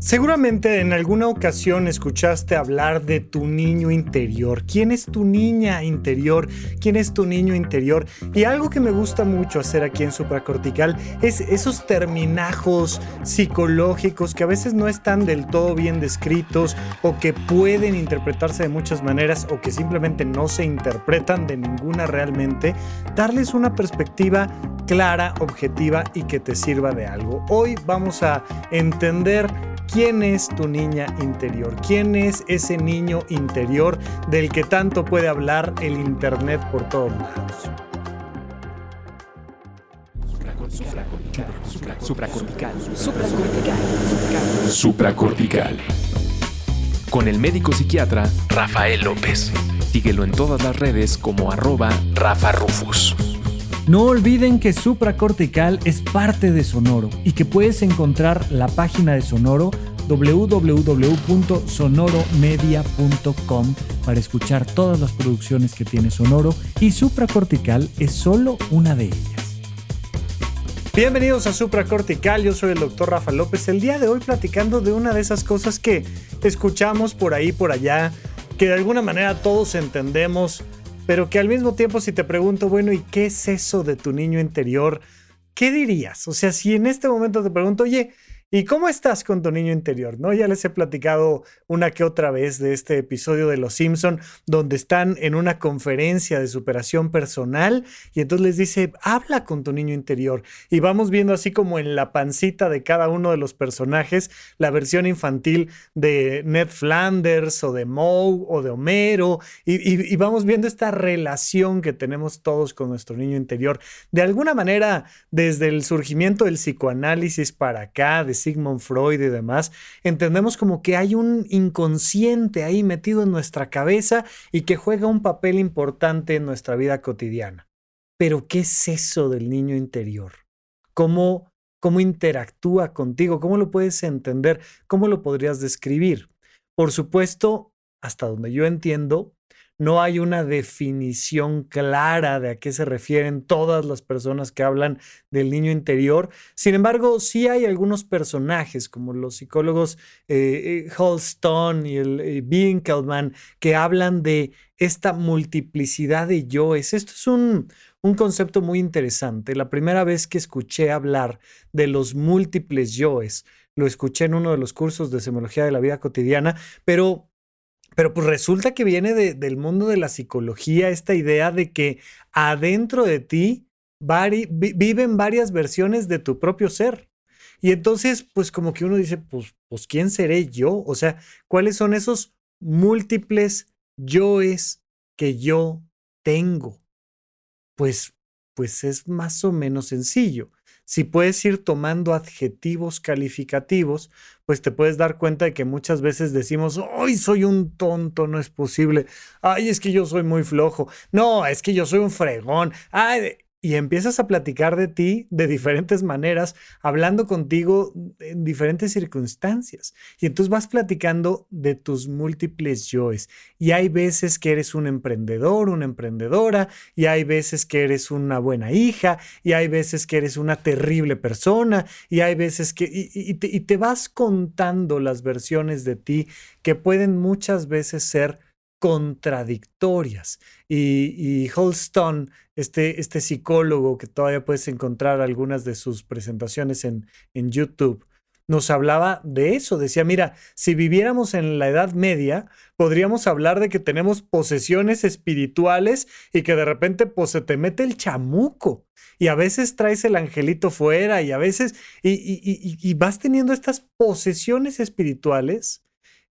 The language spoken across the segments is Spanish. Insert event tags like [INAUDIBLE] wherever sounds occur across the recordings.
Seguramente en alguna ocasión escuchaste hablar de tu niño interior. ¿Quién es tu niña interior? ¿Quién es tu niño interior? Y algo que me gusta mucho hacer aquí en Supracortical es esos terminajos psicológicos que a veces no están del todo bien descritos o que pueden interpretarse de muchas maneras o que simplemente no se interpretan de ninguna realmente. Darles una perspectiva clara, objetiva y que te sirva de algo. Hoy vamos a entender ¿Quién es tu niña interior? ¿Quién es ese niño interior del que tanto puede hablar el Internet por todos lados? Supracortical. Supracortical. Supracortical. Con el médico psiquiatra Rafael López. Síguelo en todas las redes como arroba Rafa Rufus. No olviden que Supracortical es parte de Sonoro y que puedes encontrar la página de Sonoro www.sonoromedia.com para escuchar todas las producciones que tiene Sonoro y Supracortical es solo una de ellas. Bienvenidos a Supracortical, yo soy el doctor Rafa López, el día de hoy platicando de una de esas cosas que escuchamos por ahí, por allá, que de alguna manera todos entendemos, pero que al mismo tiempo si te pregunto, bueno, ¿y qué es eso de tu niño interior? ¿Qué dirías? O sea, si en este momento te pregunto, oye, ¿Y cómo estás con tu niño interior? ¿No? Ya les he platicado una que otra vez de este episodio de Los Simpson, donde están en una conferencia de superación personal y entonces les dice, habla con tu niño interior. Y vamos viendo así como en la pancita de cada uno de los personajes la versión infantil de Ned Flanders o de Moe o de Homero y, vamos viendo esta relación que tenemos todos con nuestro niño interior. De alguna manera, desde el surgimiento del psicoanálisis para acá, de Sigmund Freud y demás, entendemos como que hay un inconsciente ahí metido en nuestra cabeza y que juega un papel importante en nuestra vida cotidiana. Pero ¿qué es eso del niño interior? ¿Cómo, cómo interactúa contigo? ¿Cómo lo puedes entender? ¿Cómo lo podrías describir? Por supuesto, hasta donde yo entiendo, no hay una definición clara de a qué se refieren todas las personas que hablan del niño interior. Sin embargo, sí hay algunos personajes, como los psicólogos eh, eh Holstone y el eh, que hablan de esta multiplicidad de yoes. Esto es un, un concepto muy interesante. La primera vez que escuché hablar de los múltiples yoes, lo escuché en uno de los cursos de semología de la vida cotidiana, pero pero pues resulta que viene del mundo de la psicología esta idea de que adentro de ti viven varias versiones de tu propio ser. Y entonces, pues como que uno dice, pues, pues ¿quién seré yo? O sea, ¿cuáles son esos múltiples yoes que yo tengo? Pues, pues es más o menos sencillo si puedes ir tomando adjetivos calificativos, pues te puedes dar cuenta de que muchas veces decimos, ¡ay, soy un tonto! No es posible. ¡Ay, es que yo soy muy flojo! No, es que yo soy un fregón. ¡Ay! Y empiezas a platicar de ti de diferentes maneras, hablando contigo en diferentes circunstancias. Y entonces vas platicando de tus múltiples yoes. Y hay veces que eres un emprendedor, una emprendedora, y hay veces que eres una buena hija, y hay veces que eres una terrible persona, y hay veces que... Y, te, y te vas contando las versiones de ti que pueden muchas veces ser contradictorias. Y, y Holston, este, este psicólogo que todavía puedes encontrar algunas de sus presentaciones en, en YouTube, nos hablaba de eso. Decía, mira, si viviéramos en la Edad Media, podríamos hablar de que tenemos posesiones espirituales y que de repente pues se te mete el chamuco y a veces traes el angelito fuera y a veces, y, y, vas teniendo estas posesiones espirituales.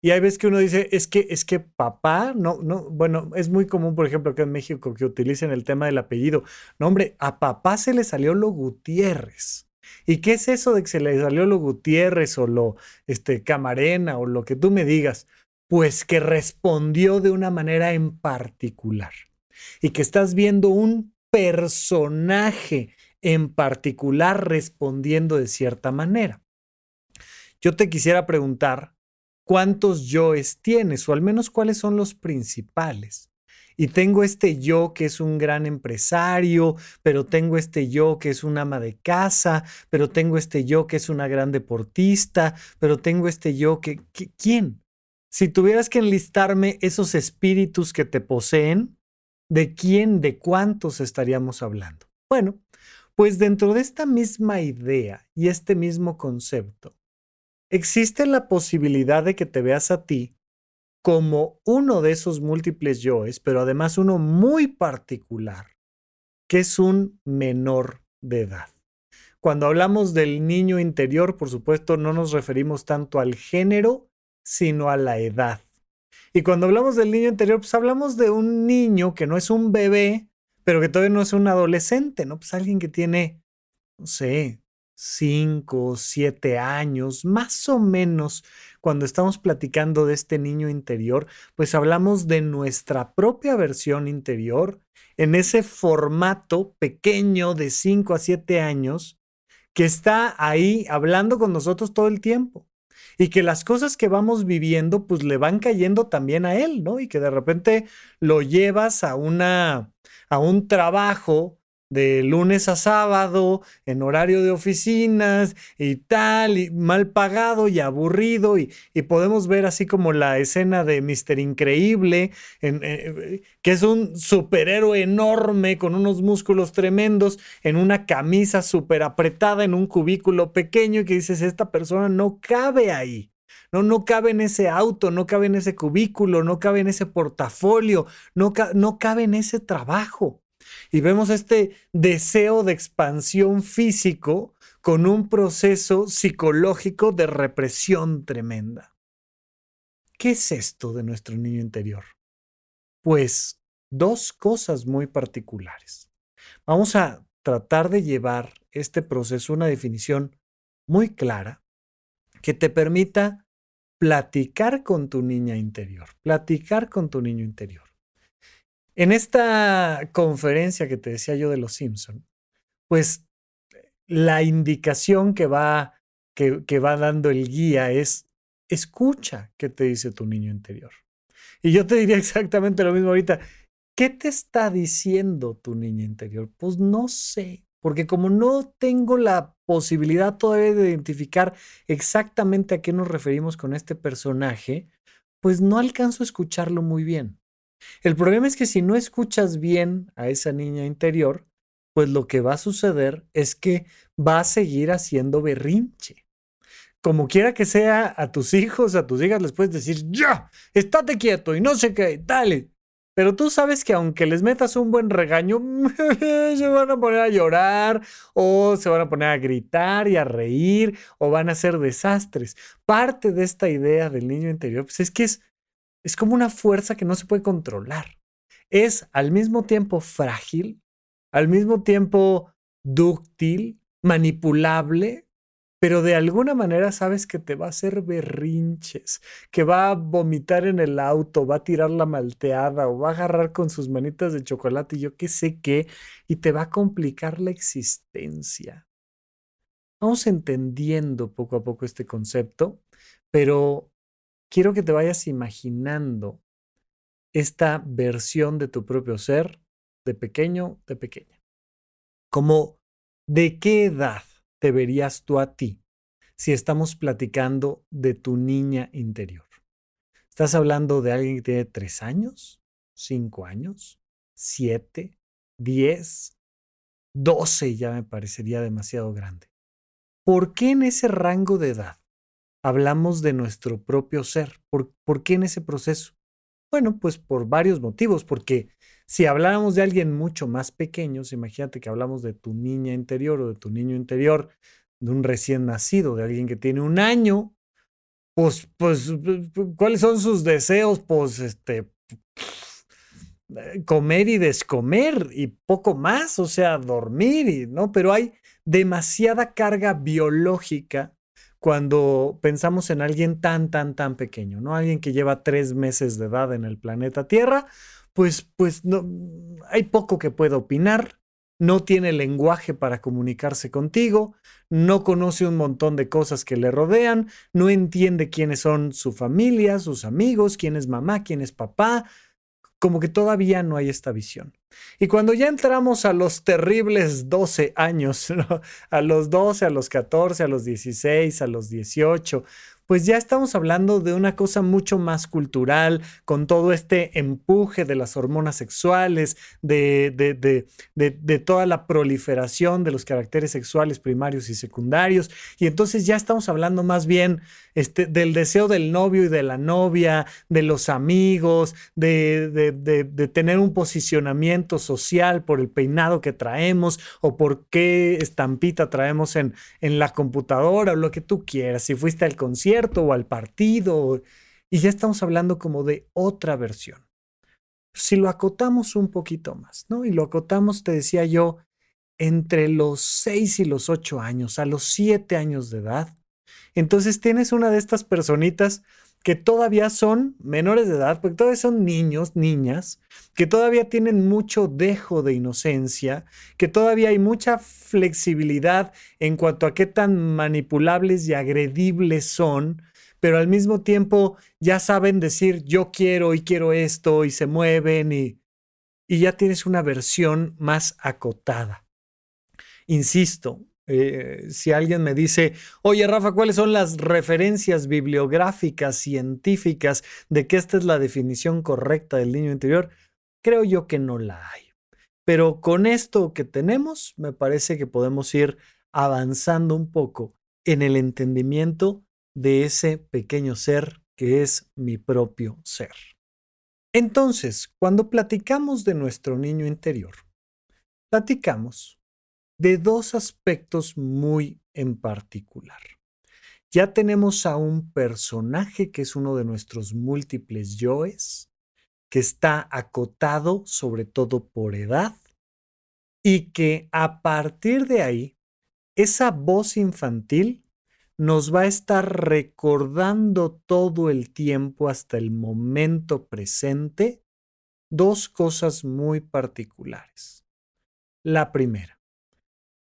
Y hay veces que uno dice, es que, es que papá, no, no, bueno, es muy común, por ejemplo, acá en México que utilicen el tema del apellido. No, hombre, a papá se le salió lo Gutiérrez. ¿Y qué es eso de que se le salió lo Gutiérrez o lo este, Camarena o lo que tú me digas? Pues que respondió de una manera en particular y que estás viendo un personaje en particular respondiendo de cierta manera. Yo te quisiera preguntar, ¿cuántos yoes tienes o al menos cuáles son los principales? Y tengo este yo que es un gran empresario, pero tengo este yo que es un ama de casa, pero tengo este yo que es una gran deportista, pero tengo este yo que, ¿quién? Si tuvieras que enlistarme esos espíritus que te poseen, ¿de quién, de cuántos estaríamos hablando? Bueno, pues dentro de esta misma idea y este mismo concepto, existe la posibilidad de que te veas a ti como uno de esos múltiples yoes, pero además uno muy particular, que es un menor de edad. Cuando hablamos del niño interior, por supuesto, no nos referimos tanto al género, sino a la edad. Y cuando hablamos del niño interior, pues hablamos de un niño que no es un bebé, pero que todavía no es un adolescente, ¿no? Pues alguien que tiene, no sé, cinco, siete años, más o menos, cuando estamos platicando de este niño interior, pues hablamos de nuestra propia versión interior en ese formato pequeño de cinco a siete años que está ahí hablando con nosotros todo el tiempo y que las cosas que vamos viviendo pues le van cayendo también a él, ¿no? Y que de repente lo llevas a una a un trabajo de lunes a sábado, en horario de oficinas y tal, y mal pagado y aburrido, y, podemos ver así como la escena de Mister Increíble, eh, que es un superhéroe enorme con unos músculos tremendos, en una camisa súper apretada, en un cubículo pequeño, y que dices, esta persona no cabe ahí. No, no cabe en ese auto, no cabe en ese cubículo, no cabe en ese portafolio, no, no cabe en ese trabajo. Y vemos este deseo de expansión físico con un proceso psicológico de represión tremenda. ¿Qué es esto de nuestro niño interior? Pues dos cosas muy particulares. Vamos a tratar de llevar este proceso a una definición muy clara que te permita platicar con tu niña interior, platicar con tu niño interior. En esta conferencia que te decía yo de los Simpson, pues la indicación que va, que, que va dando el guía es escucha qué te dice tu niño interior. Y yo te diría [LAUGHS] exactamente lo mismo ahorita. ¿Qué te está diciendo tu niño interior? Pues no sé, porque como no tengo la posibilidad todavía de identificar exactamente a qué nos referimos con este personaje, pues no alcanzo a escucharlo muy bien. El problema es que si no escuchas bien a esa niña interior, pues lo que va a suceder es que va a seguir haciendo berrinche. Como quiera que sea, a tus hijos, a tus hijas les puedes decir, ya, estate quieto y no sé qué, dale. Pero tú sabes que aunque les metas un buen regaño, [LAUGHS] se van a poner a llorar o se van a poner a gritar y a reír o van a hacer desastres. Parte de esta idea del niño interior pues es que es es como una fuerza que no se puede controlar. Es al mismo tiempo frágil, al mismo tiempo dúctil, manipulable, pero de alguna manera sabes que te va a hacer berrinches, que va a vomitar en el auto, va a tirar la malteada o va a agarrar con sus manitas de chocolate y yo qué sé qué, y te va a complicar la existencia. Vamos entendiendo poco a poco este concepto, pero quiero que te vayas imaginando esta versión de tu propio ser, de pequeño, de pequeña. Como, ¿de qué edad te verías tú a ti si estamos platicando de tu niña interior? Estás hablando de alguien que tiene tres años, cinco años, siete, diez, doce ya me parecería demasiado grande. ¿Por qué en ese rango de edad hablamos de nuestro propio ser? ¿Por, ¿Por, qué en ese proceso? Bueno, pues por varios motivos, porque si habláramos de alguien mucho más pequeño, imagínate que hablamos de tu niña interior o de tu niño interior, de un recién nacido, de alguien que tiene un año, pues, pues, ¿cuáles son sus deseos? Pues, este, eh, comer y descomer y poco más, o sea, dormir y, ¿no? Pero hay demasiada carga biológica cuando pensamos en alguien tan, tan, tan pequeño, ¿no? Alguien que lleva tres meses de edad en el planeta Tierra, pues, pues no, hay poco que pueda opinar, no tiene lenguaje para comunicarse contigo, no conoce un montón de cosas que le rodean, no entiende quiénes son su familia, sus amigos, quién es mamá, quién es papá, como que todavía no hay esta visión. Y cuando ya entramos a los terribles 12 años, [LAUGHS] a los 12, a los 14, a los 16, a los 18, pues ya estamos hablando de una cosa mucho más cultural, con todo este empuje de las hormonas sexuales, de, de, de, toda la proliferación de los caracteres sexuales primarios y secundarios. Y entonces ya estamos hablando más bien este, del deseo del novio y de la novia, de los amigos, de, tener un posicionamiento social por el peinado que traemos o por qué estampita traemos en, en la computadora o lo que tú quieras. Si fuiste al concierto, o al partido, y ya estamos hablando como de otra versión. Si lo acotamos un poquito más, ¿no? Y lo acotamos, te decía yo, entre los 6 y los 8 años, a los 7 años de edad, entonces tienes una de estas personitas que todavía son menores de edad, porque todavía son niños, niñas, que todavía tienen mucho dejo de inocencia, que todavía hay mucha flexibilidad en cuanto a qué tan manipulables y agredibles son, pero al mismo tiempo ya saben decir yo quiero y quiero esto y se mueven y, y ya tienes una versión más acotada. Insisto, eh, si alguien me dice, oye Rafa, ¿cuáles son las referencias bibliográficas, científicas de que esta es la definición correcta del niño interior? Creo yo que no la hay. Pero con esto que tenemos, me parece que podemos ir avanzando un poco en el entendimiento de ese pequeño ser que es mi propio ser. Entonces, cuando platicamos de nuestro niño interior, platicamos de dos aspectos muy en particular. Ya tenemos a un personaje que es uno de nuestros múltiples yoes, que está acotado sobre todo por edad y que a partir de ahí, esa voz infantil nos va a estar recordando todo el tiempo hasta el momento presente dos cosas muy particulares. La primera,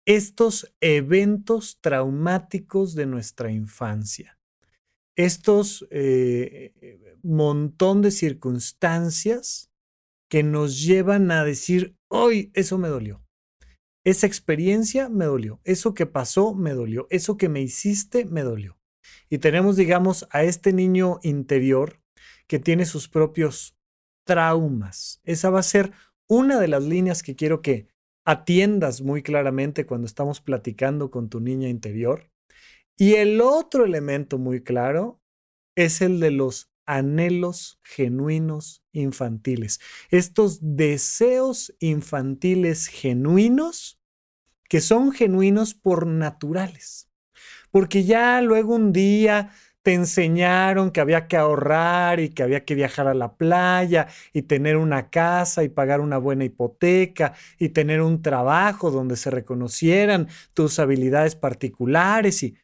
estos eventos traumáticos de nuestra infancia, estos eh, montón de circunstancias que nos llevan a decir, hoy eso me dolió. Esa experiencia me dolió. Eso que pasó me dolió. Eso que me hiciste me dolió. Y tenemos, digamos, a este niño interior que tiene sus propios traumas. Esa va a ser una de las líneas que quiero que atiendas muy claramente cuando estamos platicando con tu niña interior. Y el otro elemento muy claro es el de los anhelos genuinos infantiles. Estos deseos infantiles genuinos que son genuinos por naturales. Porque ya luego un día te enseñaron que había que ahorrar y que había que viajar a la playa y tener una casa y pagar una buena hipoteca y tener un trabajo donde se reconocieran tus habilidades particulares y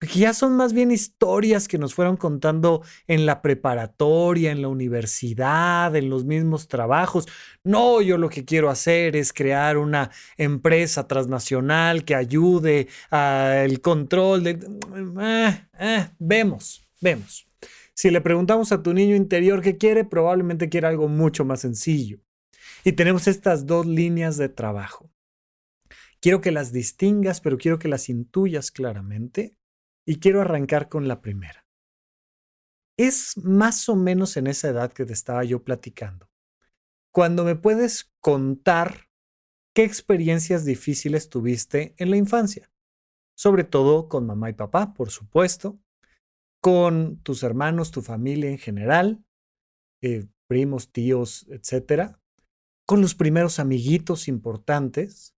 que ya son más bien historias que nos fueron contando en la preparatoria, en la universidad, en los mismos trabajos. No, yo lo que quiero hacer es crear una empresa transnacional que ayude al control de... Eh, eh, vemos, vemos. Si le preguntamos a tu niño interior qué quiere, probablemente quiere algo mucho más sencillo. Y tenemos estas dos líneas de trabajo. Quiero que las distingas, pero quiero que las intuyas claramente y quiero arrancar con la primera. es más o menos en esa edad que te estaba yo platicando. Cuando me puedes contar qué experiencias difíciles tuviste en la infancia, sobre todo con mamá y papá, por supuesto, con tus hermanos, tu familia en general, eh, primos, tíos, etcétera, con los primeros amiguitos importantes,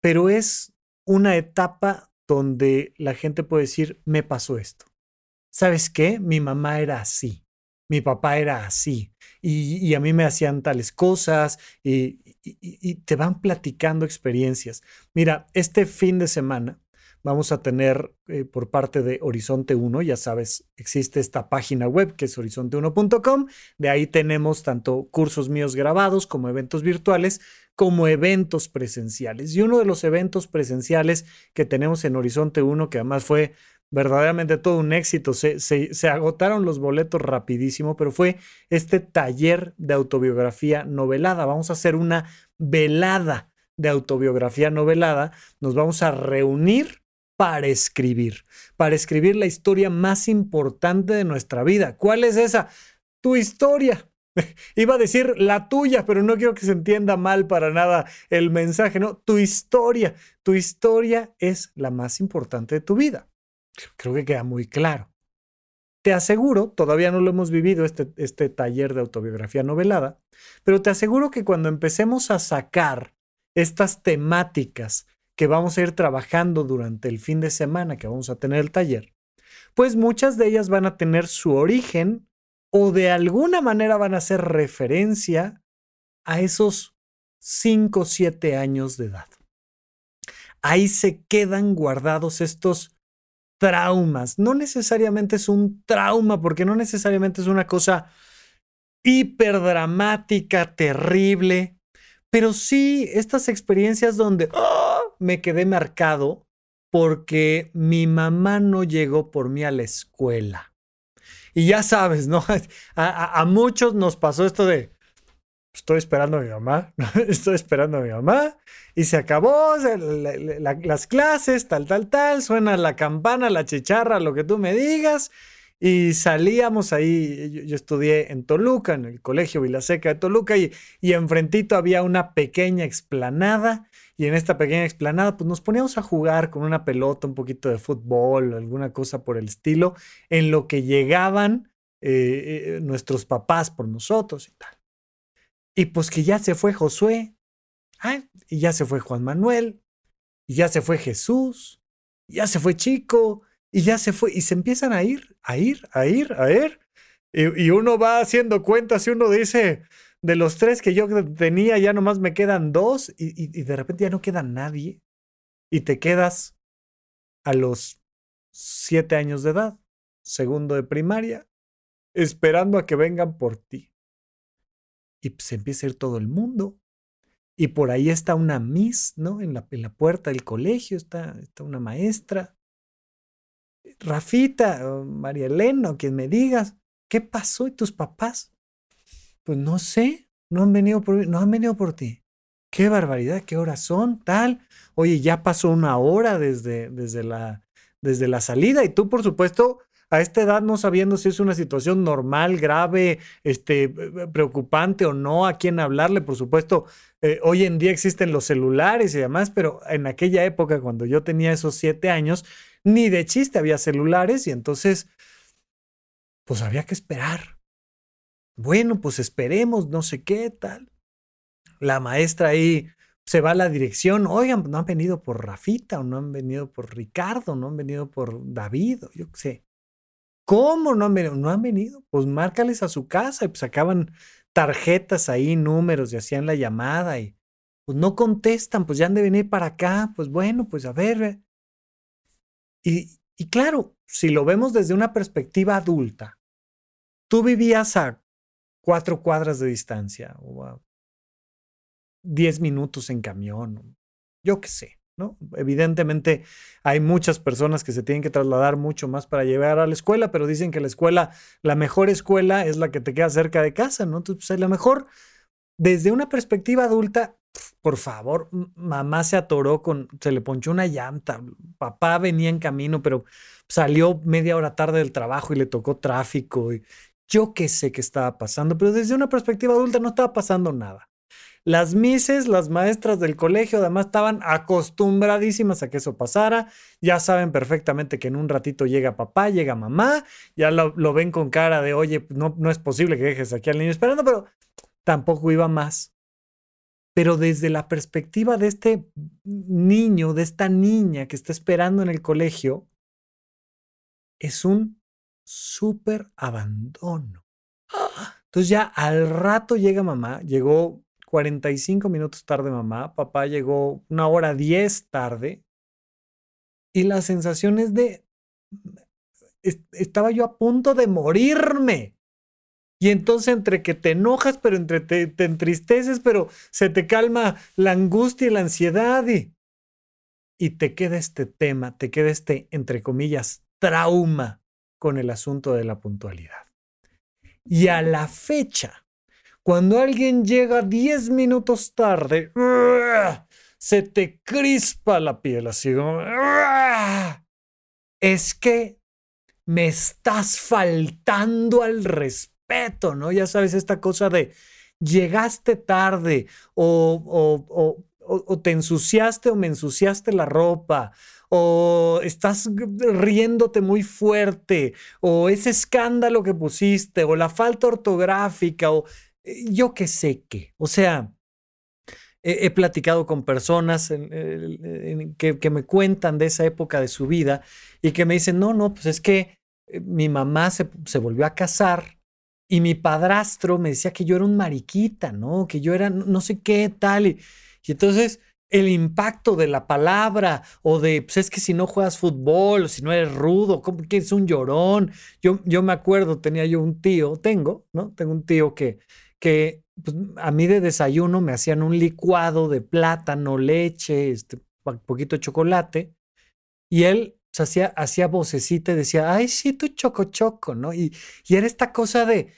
pero es una etapa donde la gente puede decir, me pasó esto. ¿Sabes qué? Mi mamá era así, mi papá era así, y, a mí me hacían tales cosas, y, y te van platicando experiencias. Mira, este fin de semana vamos a tener eh, por parte de Horizonte 1, ya sabes, existe esta página web que es horizonte1.com, de ahí tenemos tanto cursos míos grabados como eventos virtuales, como eventos presenciales. Y uno de los eventos presenciales que tenemos en Horizonte 1, que además fue verdaderamente todo un éxito, se, se agotaron los boletos rapidísimo, pero fue este taller de autobiografía novelada. Vamos a hacer una velada de autobiografía novelada. Nos vamos a reunir para escribir, para escribir la historia más importante de nuestra vida. ¿Cuál es esa? Tu historia. [LAUGHS] Iba a decir la tuya, pero no quiero que se entienda mal para nada el mensaje, ¿no? Tu historia. Tu historia es la más importante de tu vida. Creo que queda muy claro. Te aseguro, todavía no lo hemos vivido este, este taller de autobiografía novelada, pero te aseguro que cuando empecemos a sacar estas temáticas que vamos a ir trabajando durante el fin de semana que vamos a tener el taller, pues muchas de ellas van a tener su origen o de alguna manera van a hacer referencia a esos 5 o 7 años de edad. Ahí se quedan guardados estos traumas. No necesariamente es un trauma, porque no necesariamente es una cosa hiperdramática, terrible, pero sí estas experiencias donde me quedé marcado porque mi mamá no llegó por mí a la escuela. Y ya sabes, ¿no? [LAUGHS] A, muchos nos pasó esto de, estoy esperando a mi mamá, [LAUGHS] estoy esperando a mi mamá, y se acabó las clases, tal, tal, tal, suena la campana, la chicharra, lo que tú me digas, y salíamos ahí, yo, estudié en Toluca, en el Colegio Vilaseca de Toluca, y, y enfrentito había una pequeña explanada, y en esta pequeña explanada, pues nos poníamos a jugar con una pelota, un poquito de fútbol, alguna cosa por el estilo, en lo que llegaban eh, eh, nuestros papás por nosotros y tal. Y pues que ya se fue Josué, y ya se fue Juan Manuel, y ya se fue Jesús, y ya se fue Chico, y ya se fue, y se empiezan a ir, a ir, a ir, a ir. Y, y uno va haciendo cuentas y uno dice, de los tres que yo tenía, ya nomás me quedan dos y, de repente ya no queda nadie. Y te quedas a los siete años de edad, segundo de primaria, esperando a que vengan por ti. Y se empieza a ir todo el mundo. Y por ahí está una Miss, ¿no? En la, en la puerta del colegio está, está una maestra. Rafita, María Elena, o quien me digas, ¿qué pasó? ¿Y tus papás? Pues no sé, no han venido por, no han venido por ti. Qué barbaridad, qué horas son, tal. Oye, ya pasó una hora desde, desde, la, desde la salida y tú, por supuesto, a esta edad no sabiendo si es una situación normal, grave, este, preocupante o no, a quién hablarle, por supuesto, eh, hoy en día existen los celulares y demás, pero en aquella época, cuando yo tenía esos siete años, ni de chiste había celulares y entonces, pues había que esperar. Bueno, pues esperemos, no sé qué tal. La maestra ahí se va a la dirección. Oigan, no han venido por Rafita, o no han venido por Ricardo, no han venido por David, o yo qué sé. ¿Cómo no han venido? No han venido. Pues márcales a su casa y pues sacaban tarjetas ahí, números y hacían la llamada y pues no contestan, pues ya han de venir para acá. Pues bueno, pues a ver. Y, y claro, si lo vemos desde una perspectiva adulta, tú vivías a cuatro cuadras de distancia o a diez minutos en camión, yo qué sé, ¿no? Evidentemente hay muchas personas que se tienen que trasladar mucho más para llegar a la escuela, pero dicen que la escuela, la mejor escuela es la que te queda cerca de casa, ¿no? Entonces, pues, la mejor desde una perspectiva adulta, por favor, mamá se atoró con, se le ponchó una llanta, papá venía en camino, pero salió media hora tarde del trabajo y le tocó tráfico. Y yo qué sé qué estaba pasando, pero desde una perspectiva adulta no estaba pasando nada. Las mises, las maestras del colegio, además estaban acostumbradísimas a que eso pasara. Ya saben perfectamente que en un ratito llega papá, llega mamá, ya lo, ven con cara de, oye, no, no es posible que dejes aquí al niño esperando, pero tampoco iba más. Pero desde la perspectiva de este niño, de esta niña que está esperando en el colegio, es un súper abandono. Entonces ya al rato llega mamá, llegó 45 minutos tarde mamá, papá llegó una hora 10 tarde y la sensación es de, estaba yo a punto de morirme. Y entonces entre que te enojas, pero entre te, te entristeces, pero se te calma la angustia y la ansiedad y, y te queda este tema, te queda este, entre comillas, trauma con el asunto de la puntualidad. Y a la fecha, cuando alguien llega 10 minutos tarde, se te crispa la piel así. Es que me estás faltando al respeto, ¿no? Ya sabes, esta cosa de llegaste tarde o, o te ensuciaste o me ensuciaste la ropa o estás riéndote muy fuerte, o ese escándalo que pusiste, o la falta ortográfica, o eh, yo qué sé qué. O sea, he, platicado con personas que, me cuentan de esa época de su vida y que me dicen, no, no, pues es que eh, mi mamá se, volvió a casar y mi padrastro me decía que yo era un mariquita, ¿no? Que yo era no sé qué tal. Y, y entonces el impacto de la palabra o de, pues es que si no juegas fútbol, o si no eres rudo, como que es un llorón. Yo, yo me acuerdo, tenía yo un tío, tengo, ¿no? Tengo un tío que que pues, a mí de desayuno me hacían un licuado de plátano, leche, este, poquito de chocolate, y él pues, hacía, hacía vocecita y decía, ay, sí, tú choco choco, ¿no? Y, y era esta cosa de,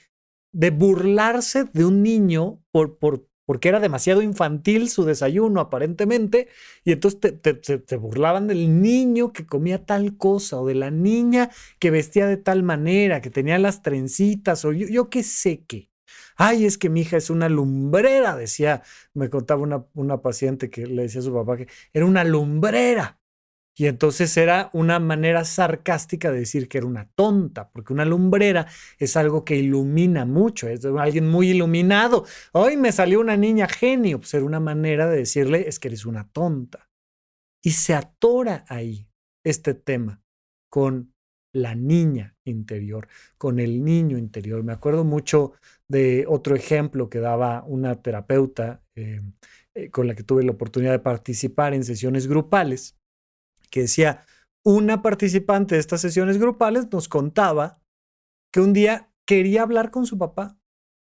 de burlarse de un niño por, por, porque era demasiado infantil su desayuno aparentemente, y entonces te, burlaban del niño que comía tal cosa, o de la niña que vestía de tal manera, que tenía las trencitas, o yo, yo qué sé qué. Ay, es que mi hija es una lumbrera, decía, me contaba una, una paciente que le decía a su papá que era una lumbrera. Y entonces era una manera sarcástica de decir que era una tonta, porque una lumbrera es algo que ilumina mucho, es alguien muy iluminado. Hoy me salió una niña genio, pues era una manera de decirle es que eres una tonta. Y se atora ahí este tema con la niña interior, con el niño interior. Me acuerdo mucho de otro ejemplo que daba una terapeuta eh, eh, con la que tuve la oportunidad de participar en sesiones grupales, que decía, una participante de estas sesiones grupales nos contaba que un día quería hablar con su papá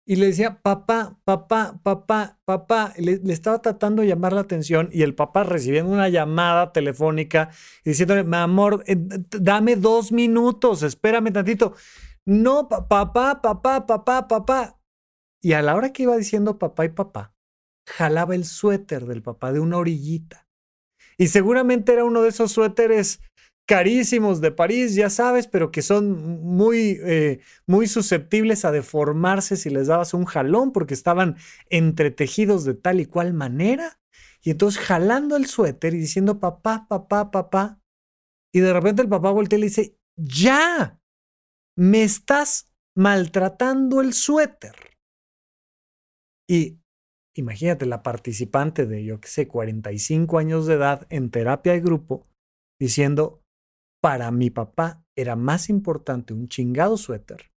y le decía, papá, papá, papá, papá, le, estaba tratando de llamar la atención y el papá recibiendo una llamada telefónica y diciéndole, mi amor, eh, dame dos minutos, espérame tantito. No, papá, papá, papá, papá. Y a la hora que iba diciendo papá y papá, jalaba el suéter del papá de una orillita. Y seguramente era uno de esos suéteres carísimos de París, ya sabes, pero que son muy, eh, muy susceptibles a deformarse si les dabas un jalón porque estaban entretejidos de tal y cual manera. Y entonces jalando el suéter y diciendo papá, papá, papá. Y de repente el papá voltea y le dice, ya, me estás maltratando el suéter. Y imagínate la participante de, yo qué sé, 45 años de edad en terapia de grupo, diciendo, para mi papá era más importante un chingado suéter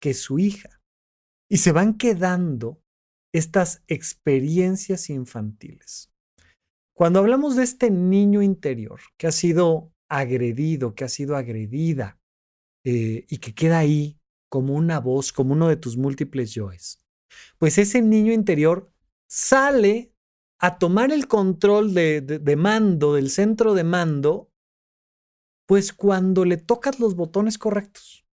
que su hija. Y se van quedando estas experiencias infantiles. Cuando hablamos de este niño interior que ha sido agredido, que ha sido agredida, eh, y que queda ahí como una voz, como uno de tus múltiples yoes, pues ese niño interior sale a tomar el control de, mando, del centro de mando, pues cuando le tocas los botones correctos.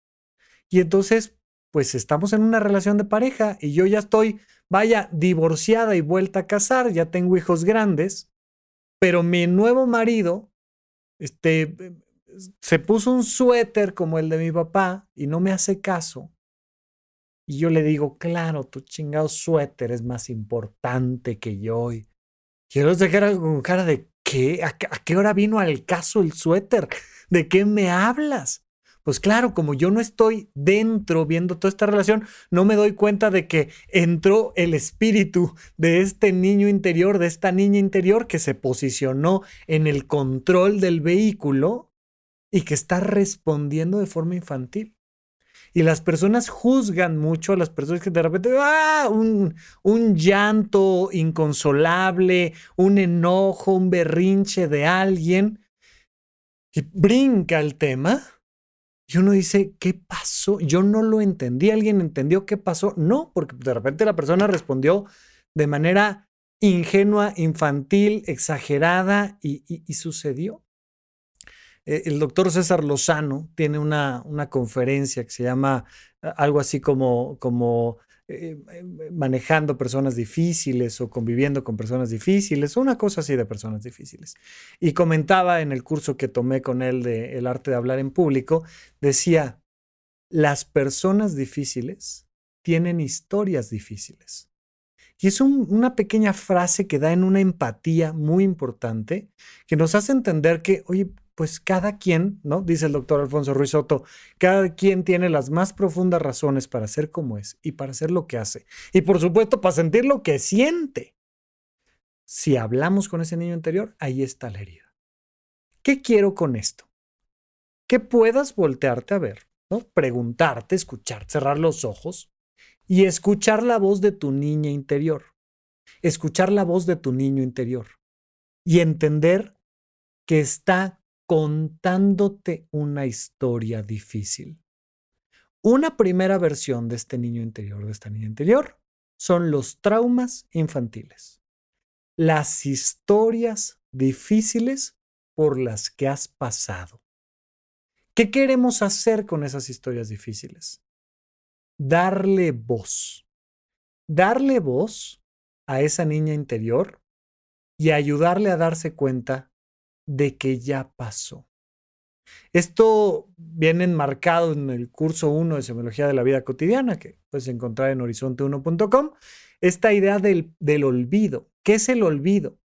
Y entonces pues estamos en una relación de pareja y yo ya estoy, vaya, divorciada y vuelta a casar, ya tengo hijos grandes, pero mi nuevo marido, este, se puso un suéter como el de mi papá y no me hace caso. Y yo le digo, claro, tu chingado suéter es más importante que yo. Y quiero dejar con cara de, ¿qué? ¿A qué hora vino al caso el suéter? ¿De qué me hablas? Pues claro, como yo no estoy dentro viendo toda esta relación, no me doy cuenta de que entró el espíritu de este niño interior, de esta niña interior que se posicionó en el control del vehículo y que está respondiendo de forma infantil. Y las personas juzgan mucho a las personas que de repente, ¡ah! Un, un llanto inconsolable, un enojo, un berrinche de alguien. Y brinca el tema y uno dice, ¿qué pasó? Yo no lo entendí. ¿Alguien entendió qué pasó? No, porque de repente la persona respondió de manera ingenua, infantil, exagerada y, sucedió. Eh, el doctor César Lozano tiene una, una conferencia que se llama algo así como, como eh, eh, manejando personas difíciles o conviviendo con personas difíciles, una cosa así de personas difíciles. Y comentaba en el curso que tomé con él de El arte de hablar en público, decía, las personas difíciles tienen historias difíciles. Y es una pequeña frase que da en una empatía muy importante que nos hace entender que, oye, pues cada quien, ¿no? Dice el doctor Alfonso Ruiz Soto, cada quien tiene las más profundas razones para ser como es y para hacer lo que hace. Y por supuesto, para sentir lo que siente. Si hablamos con ese niño interior, ahí está la herida. ¿Qué quiero con esto? Que puedas voltearte a ver. Preguntarte, escuchar, cerrar los ojos y escuchar la voz de tu niña interior. Escuchar la voz de tu niño interior y entender que está contándote una historia difícil. Una primera versión de este niño interior, de esta niña interior, son los traumas infantiles. Las historias difíciles por las que has pasado. ¿Qué queremos hacer con esas historias difíciles? Darle voz. Darle voz a esa niña interior y ayudarle a darse cuenta de que ya pasó. Esto viene enmarcado en el curso 1 de Semiología de la Vida Cotidiana, que puedes encontrar en horizonte1.com, esta idea del, del olvido. ¿Qué es el olvido?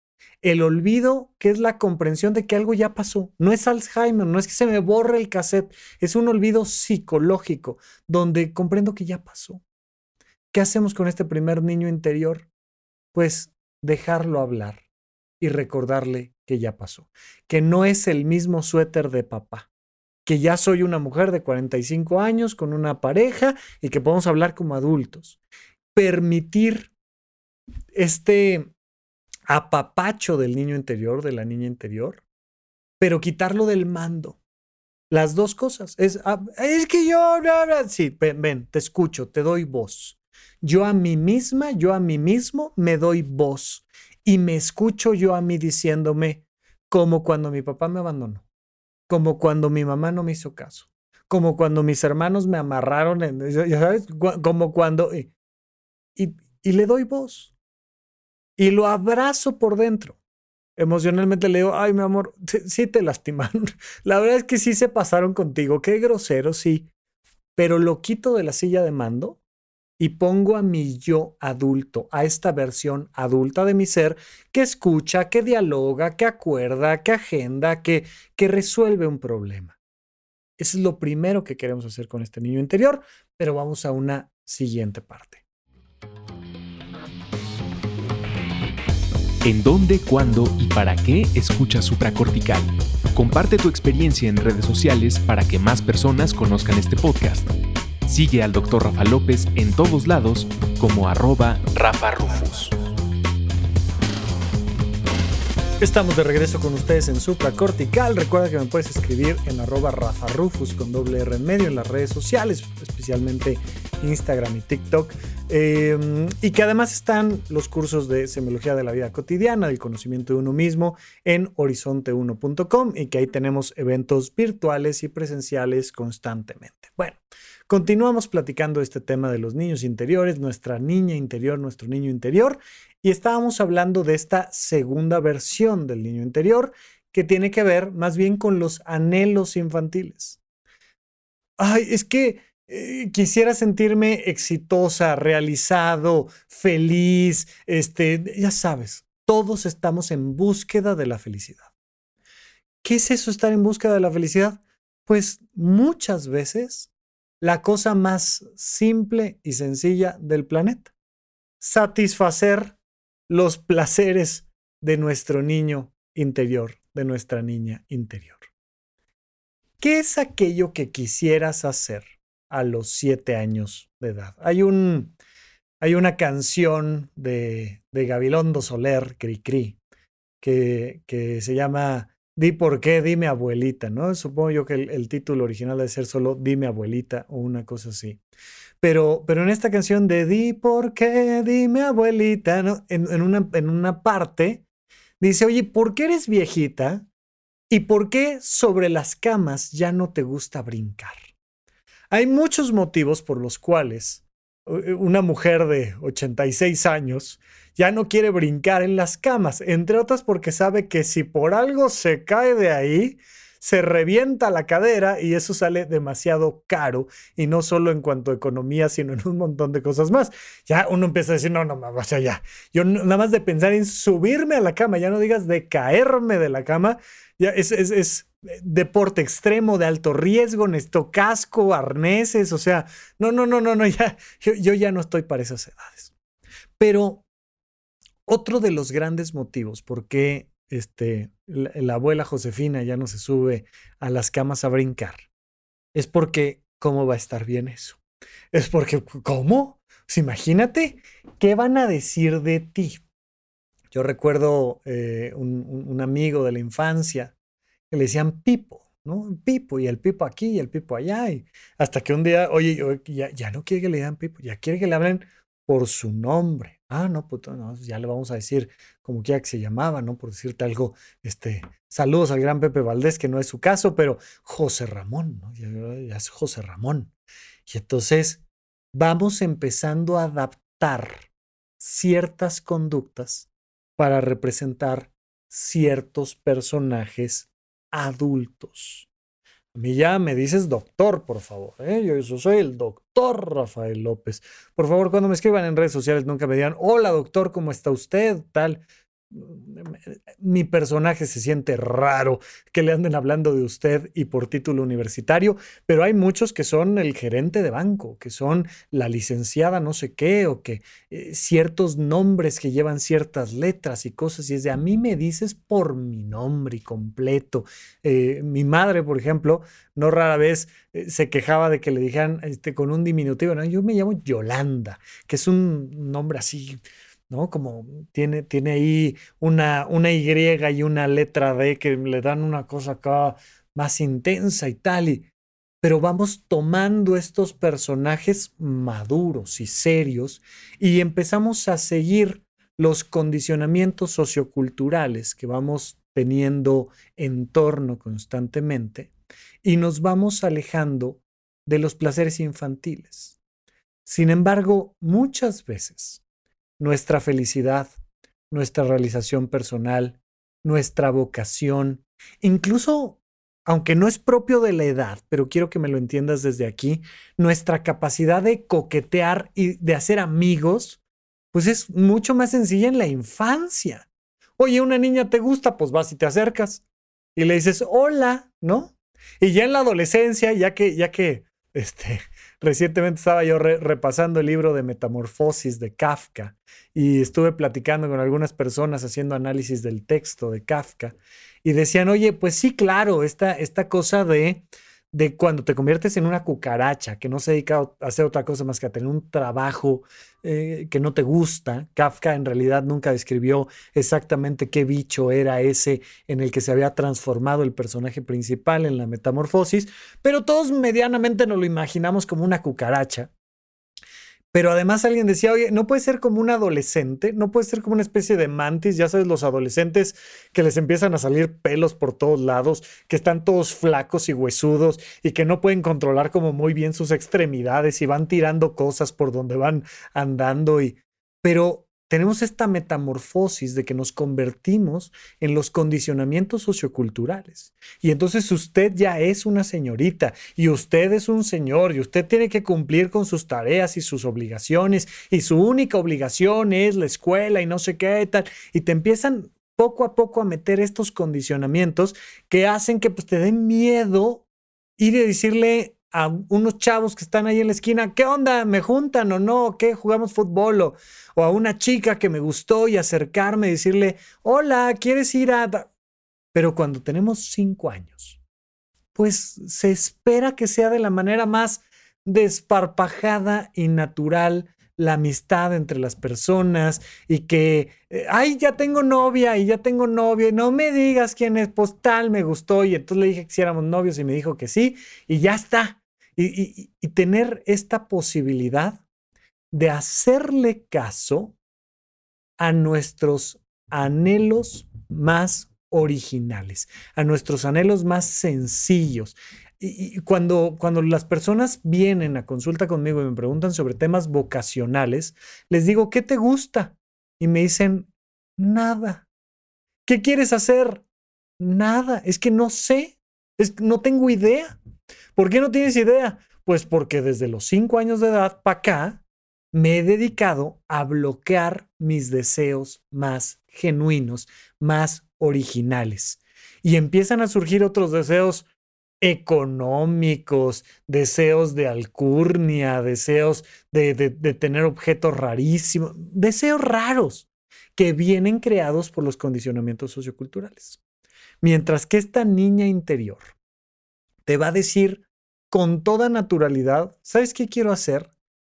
El olvido, que es la comprensión de que algo ya pasó. No es Alzheimer, no es que se me borre el cassette, es un olvido psicológico, donde comprendo que ya pasó. ¿Qué hacemos con este primer niño interior? Pues dejarlo hablar y recordarle que ya pasó, que no es el mismo suéter de papá, que ya soy una mujer de 45 años con una pareja y que podemos hablar como adultos. Permitir este apapacho del niño interior, de la niña interior, pero quitarlo del mando. Las dos cosas. Es, ah, que yo... Sí, ven, te escucho, te doy voz. Yo a mí misma, yo a mí mismo me doy voz y me escucho yo a mí diciéndome, como cuando mi papá me abandonó, como cuando mi mamá no me hizo caso, como cuando mis hermanos me amarraron, en, ya sabes, como cuando... Y, y, le doy voz y lo abrazo por dentro. Emocionalmente le digo, ay, mi amor, sí te lastimaron. [LAUGHS] La verdad es que sí se pasaron contigo, qué grosero, sí. Pero lo quito de la silla de mando y pongo a mi yo adulto, a esta versión adulta de mi ser que escucha, que dialoga, que acuerda, que agenda, que, que resuelve un problema. Eso es lo primero que queremos hacer con este niño interior, pero vamos a una siguiente parte. ¿En dónde, cuándo y para qué escucha supracortical? Comparte tu experiencia en redes sociales para que más personas conozcan este podcast. Sigue al Dr. Rafa López en todos lados como arroba Rafa Rufus. Estamos de regreso con ustedes en Supra Cortical. Recuerda que me puedes escribir en arroba Rafa Rufus con doble R en medio en las redes sociales, especialmente Instagram y TikTok. Em, y que además están los cursos de semiología de la vida cotidiana, del conocimiento de uno mismo en horizonte1.com y que ahí tenemos eventos virtuales y presenciales constantemente. Bueno, Continuamos platicando este tema de los niños interiores, nuestra niña interior, nuestro niño interior, y estábamos hablando de esta segunda versión del niño interior que tiene que ver más bien con los anhelos infantiles. Ay, es que eh, quisiera sentirme exitosa, realizado, feliz, este, ya sabes, todos estamos en búsqueda de la felicidad. ¿Qué es eso estar en búsqueda de la felicidad? Pues muchas veces la cosa más simple y sencilla del planeta. Satisfacer los placeres de nuestro niño interior, de nuestra niña interior. ¿Qué es aquello que quisieras hacer a los siete años de edad? Hay, un, hay una canción de, de Gabilondo Soler, Cri que, que se llama Di por qué, dime abuelita, ¿no? Supongo yo que el, título original debe ser solo Dime abuelita o una cosa así. Pero, pero en esta canción de Di por qué, dime abuelita, ¿no? en, una, en una parte dice, oye, ¿por qué eres viejita? ¿Y por qué sobre las camas ya no te gusta brincar? Hay muchos motivos por los cuales una mujer de 86 años ya no quiere brincar en las camas, entre otras porque sabe que si por algo se cae de ahí, se revienta la cadera y eso sale demasiado caro y no solo en cuanto a economía, sino en un montón de cosas más. Ya uno empieza a decir, no, no, o sea, ya, yo nada más de pensar en subirme a la cama, ya no digas de caerme de la cama, ya es, es, es deporte extremo de alto riesgo, necesito casco, arneses, o sea, no, no, no, no, no, ya, yo, yo ya no estoy para esas edades. Pero otro de los grandes motivos por qué este, la, abuela Josefina ya no se sube a las camas a brincar, es porque, ¿cómo va a estar bien eso? Es porque, ¿cómo? Pues imagínate, ¿qué van a decir de ti? Yo recuerdo eh, un, amigo de la infancia que le decían Pipo, ¿no? Pipo, y el Pipo aquí y el Pipo allá. Y hasta que un día, oye, ya, ya no quiere que le digan Pipo, ya quiere que le hablen por su nombre. Ah, no, pues no, ya le vamos a decir como quiera que se llamaba, ¿no? Por decirte algo, este, saludos al gran Pepe Valdés, que no es su caso, pero José Ramón, ¿no? Ya, ya es José Ramón. Y entonces vamos empezando a adaptar ciertas conductas para representar ciertos personajes adultos. A mí ya me dices doctor, por favor. ¿eh? Yo, soy el doctor Rafael López. Por favor, cuando me escriban en redes sociales, nunca me digan, hola doctor, ¿cómo está usted? Tal mi personaje se siente raro que le anden hablando de usted y por título universitario, pero hay muchos que son el gerente de banco, que son la licenciada no sé qué, o que eh, ciertos nombres que llevan ciertas letras y cosas, y es de a mí me dices por mi nombre y completo. Eh, mi madre, por ejemplo, no rara vez eh, se quejaba de que le dijeran este, con un diminutivo, ¿no? yo me llamo Yolanda, que es un nombre así ¿no? Como tiene, tiene ahí una, una Y y una letra D que le dan una cosa acá más intensa y tal. Y, pero vamos tomando estos personajes maduros y serios y empezamos a seguir los condicionamientos socioculturales que vamos teniendo en torno constantemente y nos vamos alejando de los placeres infantiles. Sin embargo, muchas veces nuestra felicidad, nuestra realización personal, nuestra vocación, incluso, aunque no es propio de la edad, pero quiero que me lo entiendas desde aquí, nuestra capacidad de coquetear y de hacer amigos, pues es mucho más sencilla en la infancia. Oye, una niña te gusta, pues vas y te acercas y le dices hola, ¿no? Y ya en la adolescencia, ya que, ya que, este, Recientemente estaba yo repasando el libro de Metamorfosis de Kafka y estuve platicando con algunas personas haciendo análisis del texto de Kafka y decían, oye, pues sí, claro, esta, esta cosa de de cuando te conviertes en una cucaracha que no se dedica a hacer otra cosa más que a tener un trabajo eh, que no te gusta. Kafka en realidad nunca describió exactamente qué bicho era ese en el que se había transformado el personaje principal en la metamorfosis, pero todos medianamente nos lo imaginamos como una cucaracha. Pero además alguien decía, oye, no puede ser como un adolescente, no puede ser como una especie de mantis, ya sabes, los adolescentes que les empiezan a salir pelos por todos lados, que están todos flacos y huesudos y que no pueden controlar como muy bien sus extremidades y van tirando cosas por donde van andando y... Pero tenemos esta metamorfosis de que nos convertimos en los condicionamientos socioculturales. Y entonces usted ya es una señorita y usted es un señor y usted tiene que cumplir con sus tareas y sus obligaciones y su única obligación es la escuela y no sé qué tal. Y te empiezan poco a poco a meter estos condicionamientos que hacen que pues, te den miedo ir y decirle a unos chavos que están ahí en la esquina, ¿qué onda? ¿Me juntan o no? ¿Qué? ¿Jugamos fútbol? O, a una chica que me gustó y acercarme y decirle, hola, ¿quieres ir a...? Pero cuando tenemos cinco años, pues se espera que sea de la manera más desparpajada y natural la amistad entre las personas y que, eh, ay, ya tengo novia y ya tengo novio y no me digas quién es, pues tal, me gustó y entonces le dije que si éramos novios y me dijo que sí y ya está y, tener esta posibilidad de hacerle caso a nuestros anhelos más originales, a nuestros anhelos más sencillos. Y, cuando, cuando las personas vienen a consulta conmigo y me preguntan sobre temas vocacionales, les digo, ¿qué te gusta? Y me dicen, nada. ¿Qué quieres hacer? Nada. Es que no sé. Es, no tengo idea. ¿Por qué no tienes idea? Pues porque desde los cinco años de edad para acá me he dedicado a bloquear mis deseos más genuinos, más originales. Y empiezan a surgir otros deseos económicos, deseos de alcurnia, deseos de, de, tener objetos rarísimos, deseos raros que vienen creados por los condicionamientos socioculturales. Mientras que esta niña interior te va a decir con toda naturalidad, ¿sabes qué quiero hacer?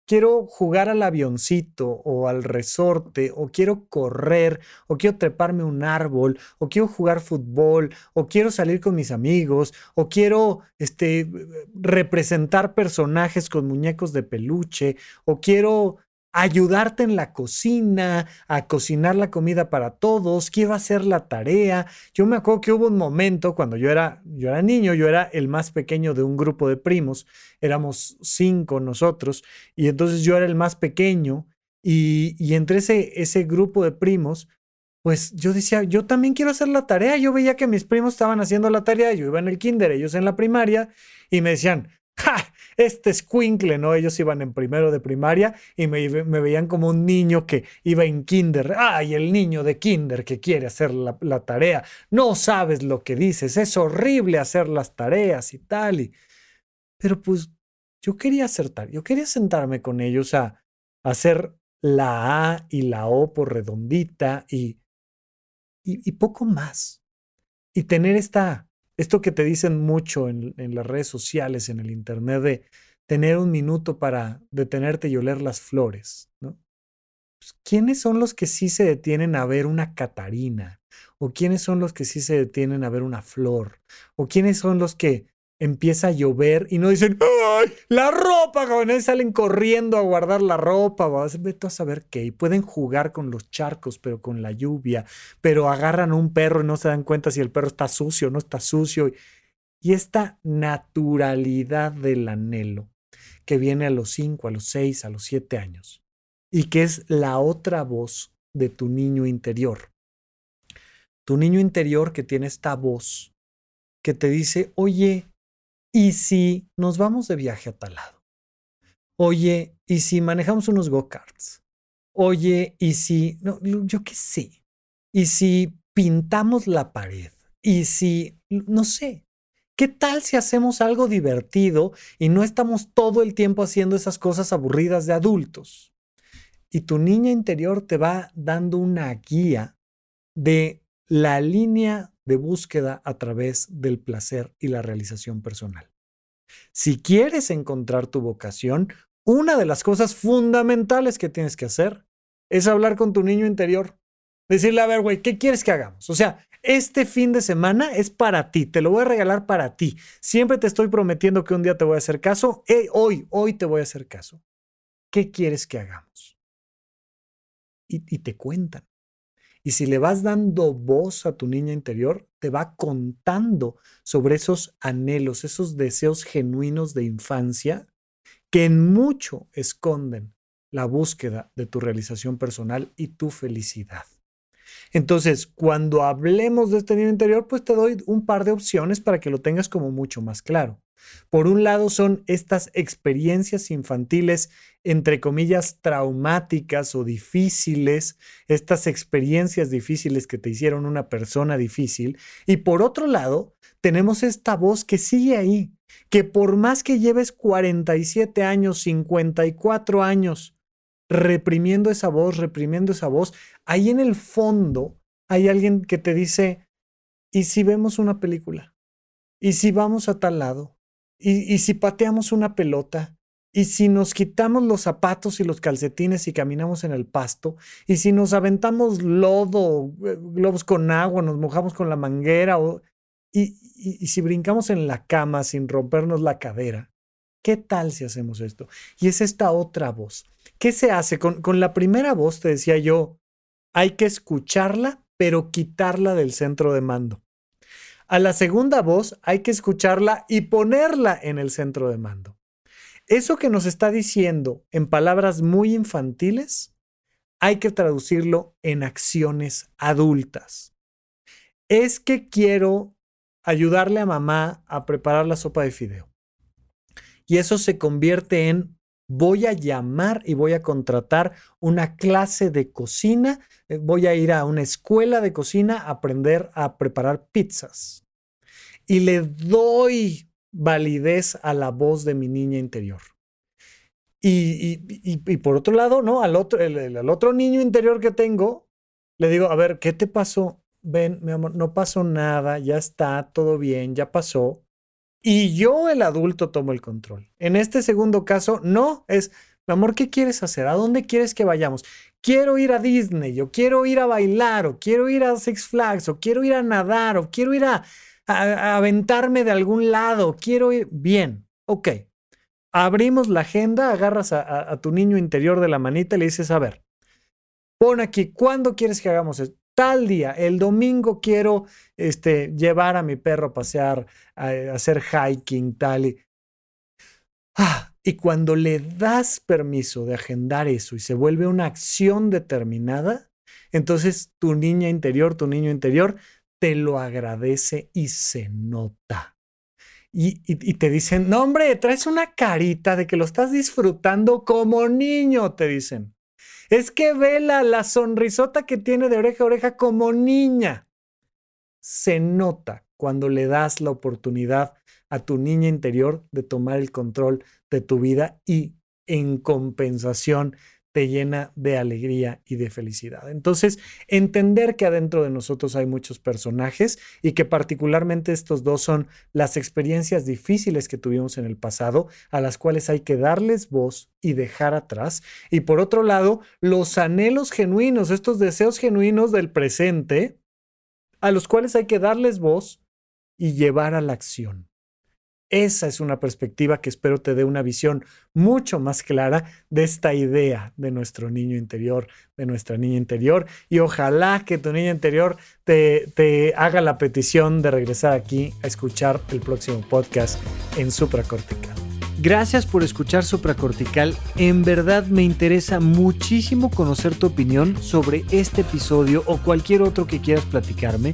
Quiero jugar al avioncito o al resorte, o quiero correr, o quiero treparme un árbol, o quiero jugar fútbol, o quiero salir con mis amigos, o quiero este, representar personajes con muñecos de peluche, o quiero ayudarte en la cocina, a cocinar la comida para todos, quiero hacer la tarea. Yo me acuerdo que hubo un momento cuando yo era, yo era niño, yo era el más pequeño de un grupo de primos, éramos cinco nosotros, y entonces yo era el más pequeño, y, y entre ese, ese grupo de primos, pues yo decía, yo también quiero hacer la tarea. Yo veía que mis primos estaban haciendo la tarea, yo iba en el kinder, ellos en la primaria, y me decían, ¡ja! Este escuincle, ¿no? Ellos iban en primero de primaria y me, veían como un niño que iba en kinder. ¡Ay, el niño de kinder que quiere hacer la, tarea! No sabes lo que dices, es horrible hacer las tareas y tal. Y... Pero pues yo quería acertar, yo quería sentarme con ellos a, hacer la A y la O por redondita y, y, y poco más. Y tener esta esto que te dicen mucho en, las redes sociales, en el Internet, de tener un minuto para detenerte y oler las flores, ¿no? Pues, ¿Quiénes son los que sí se detienen a ver una catarina? ¿O quiénes son los que sí se detienen a ver una flor? ¿O quiénes son los que empieza a llover y no dicen, ¡ay! La ropa, jóvenes salen corriendo a guardar la ropa, vete a saber qué. Y pueden jugar con los charcos, pero con la lluvia, pero agarran a un perro y no se dan cuenta si el perro está sucio o no está sucio. Y esta naturalidad del anhelo que viene a los 5, a los 6, a los 7 años y que es la otra voz de tu niño interior. Tu niño interior que tiene esta voz que te dice, oye, ¿y si nos vamos de viaje a tal lado? Oye, ¿y si manejamos unos go-karts? Oye, ¿y si, no, yo qué sé? ¿Y si pintamos la pared? ¿Y si, no sé? ¿Qué tal si hacemos algo divertido y no estamos todo el tiempo haciendo esas cosas aburridas de adultos? Y tu niña interior te va dando una guía de la línea de búsqueda a través del placer y la realización personal. Si quieres encontrar tu vocación, una de las cosas fundamentales que tienes que hacer es hablar con tu niño interior. Decirle, a ver, güey, ¿qué quieres que hagamos? O sea, este fin de semana es para ti, te lo voy a regalar para ti. Siempre te estoy prometiendo que un día te voy a hacer caso. hoy, hoy te voy a hacer caso. ¿qué quieres que hagamos? Y te cuentan. Y si le vas dando voz a tu niña interior, te va contando sobre esos anhelos, esos deseos genuinos de infancia que en mucho esconden la búsqueda de tu realización personal y tu felicidad. Entonces, cuando hablemos de este niño interior, pues te doy un par de opciones para que lo tengas como mucho más claro. Por un lado son estas experiencias infantiles, entre comillas, traumáticas o difíciles, estas experiencias difíciles que te hicieron una persona difícil. Y por otro lado, tenemos esta voz que sigue ahí, que por más que lleves 47 años, 54 años, reprimiendo esa voz, reprimiendo esa voz, ahí en el fondo hay alguien que te dice, ¿y si vemos una película? ¿Y si vamos a tal lado? ¿Y, si pateamos una pelota? ¿Y si nos quitamos los zapatos y los calcetines y caminamos en el pasto? ¿Y si nos aventamos lodo, eh, globos con agua, nos mojamos con la manguera? O, y, y si brincamos en la cama sin rompernos la cadera? ¿Qué tal si hacemos esto? Y es esta otra voz. ¿Qué se hace? Con, con la primera voz, te decía yo, hay que escucharla, pero quitarla del centro de mando. A la segunda voz hay que escucharla y ponerla en el centro de mando. Eso que nos está diciendo en palabras muy infantiles, hay que traducirlo en acciones adultas. Es que quiero ayudarle a mamá a preparar la sopa de fideo. Y eso se convierte en voy a llamar y voy a contratar una clase de cocina, eh, voy a ir a una escuela de cocina a aprender a preparar pizzas y le doy validez a la voz de mi niña interior. Y, y, por otro lado, ¿no? Al otro, el, otro niño interior que tengo, le digo, a ver, ¿qué te pasó? Ven, mi amor, no pasó nada, ya está, todo bien, ya pasó. Y yo, el adulto, tomo el control. En este segundo caso, no, es, mi amor, ¿qué quieres hacer? ¿A dónde quieres que vayamos? Quiero ir a Disney, o quiero ir a bailar, o quiero ir a Six Flags, o quiero ir a nadar, o quiero ir a, aventarme de algún lado, quiero ir bien, ok. Abrimos la agenda, agarras a, tu niño interior de la manita y le dices, a ver, pon aquí, ¿cuándo quieres que hagamos esto? Tal día, el domingo quiero este, llevar a mi perro a pasear, a, hacer hiking, tal y... Ah, y cuando le das permiso de agendar eso y se vuelve una acción determinada, entonces tu niña interior, tu niño interior te lo agradece y se nota. Y, te dicen, no hombre, traes una carita de que lo estás disfrutando como niño, te dicen. Es que vela la sonrisota que tiene de oreja a oreja como niña. Se nota cuando le das la oportunidad a tu niña interior de tomar el control de tu vida y en compensación te llena de alegría y de felicidad. Entonces, entender que adentro de nosotros hay muchos personajes y que particularmente estos dos son las experiencias difíciles que tuvimos en el pasado, a las cuales hay que darles voz y dejar atrás. Y por otro lado, los anhelos genuinos, estos deseos genuinos del presente, a los cuales hay que darles voz y llevar a la acción. Esa es una perspectiva que espero te dé una visión mucho más clara de esta idea de nuestro niño interior, de nuestra niña interior. Y ojalá que tu niña interior te, te haga la petición de regresar aquí a escuchar el próximo podcast en supracortical. Gracias por escuchar Supracortical. En verdad me interesa muchísimo conocer tu opinión sobre este episodio o cualquier otro que quieras platicarme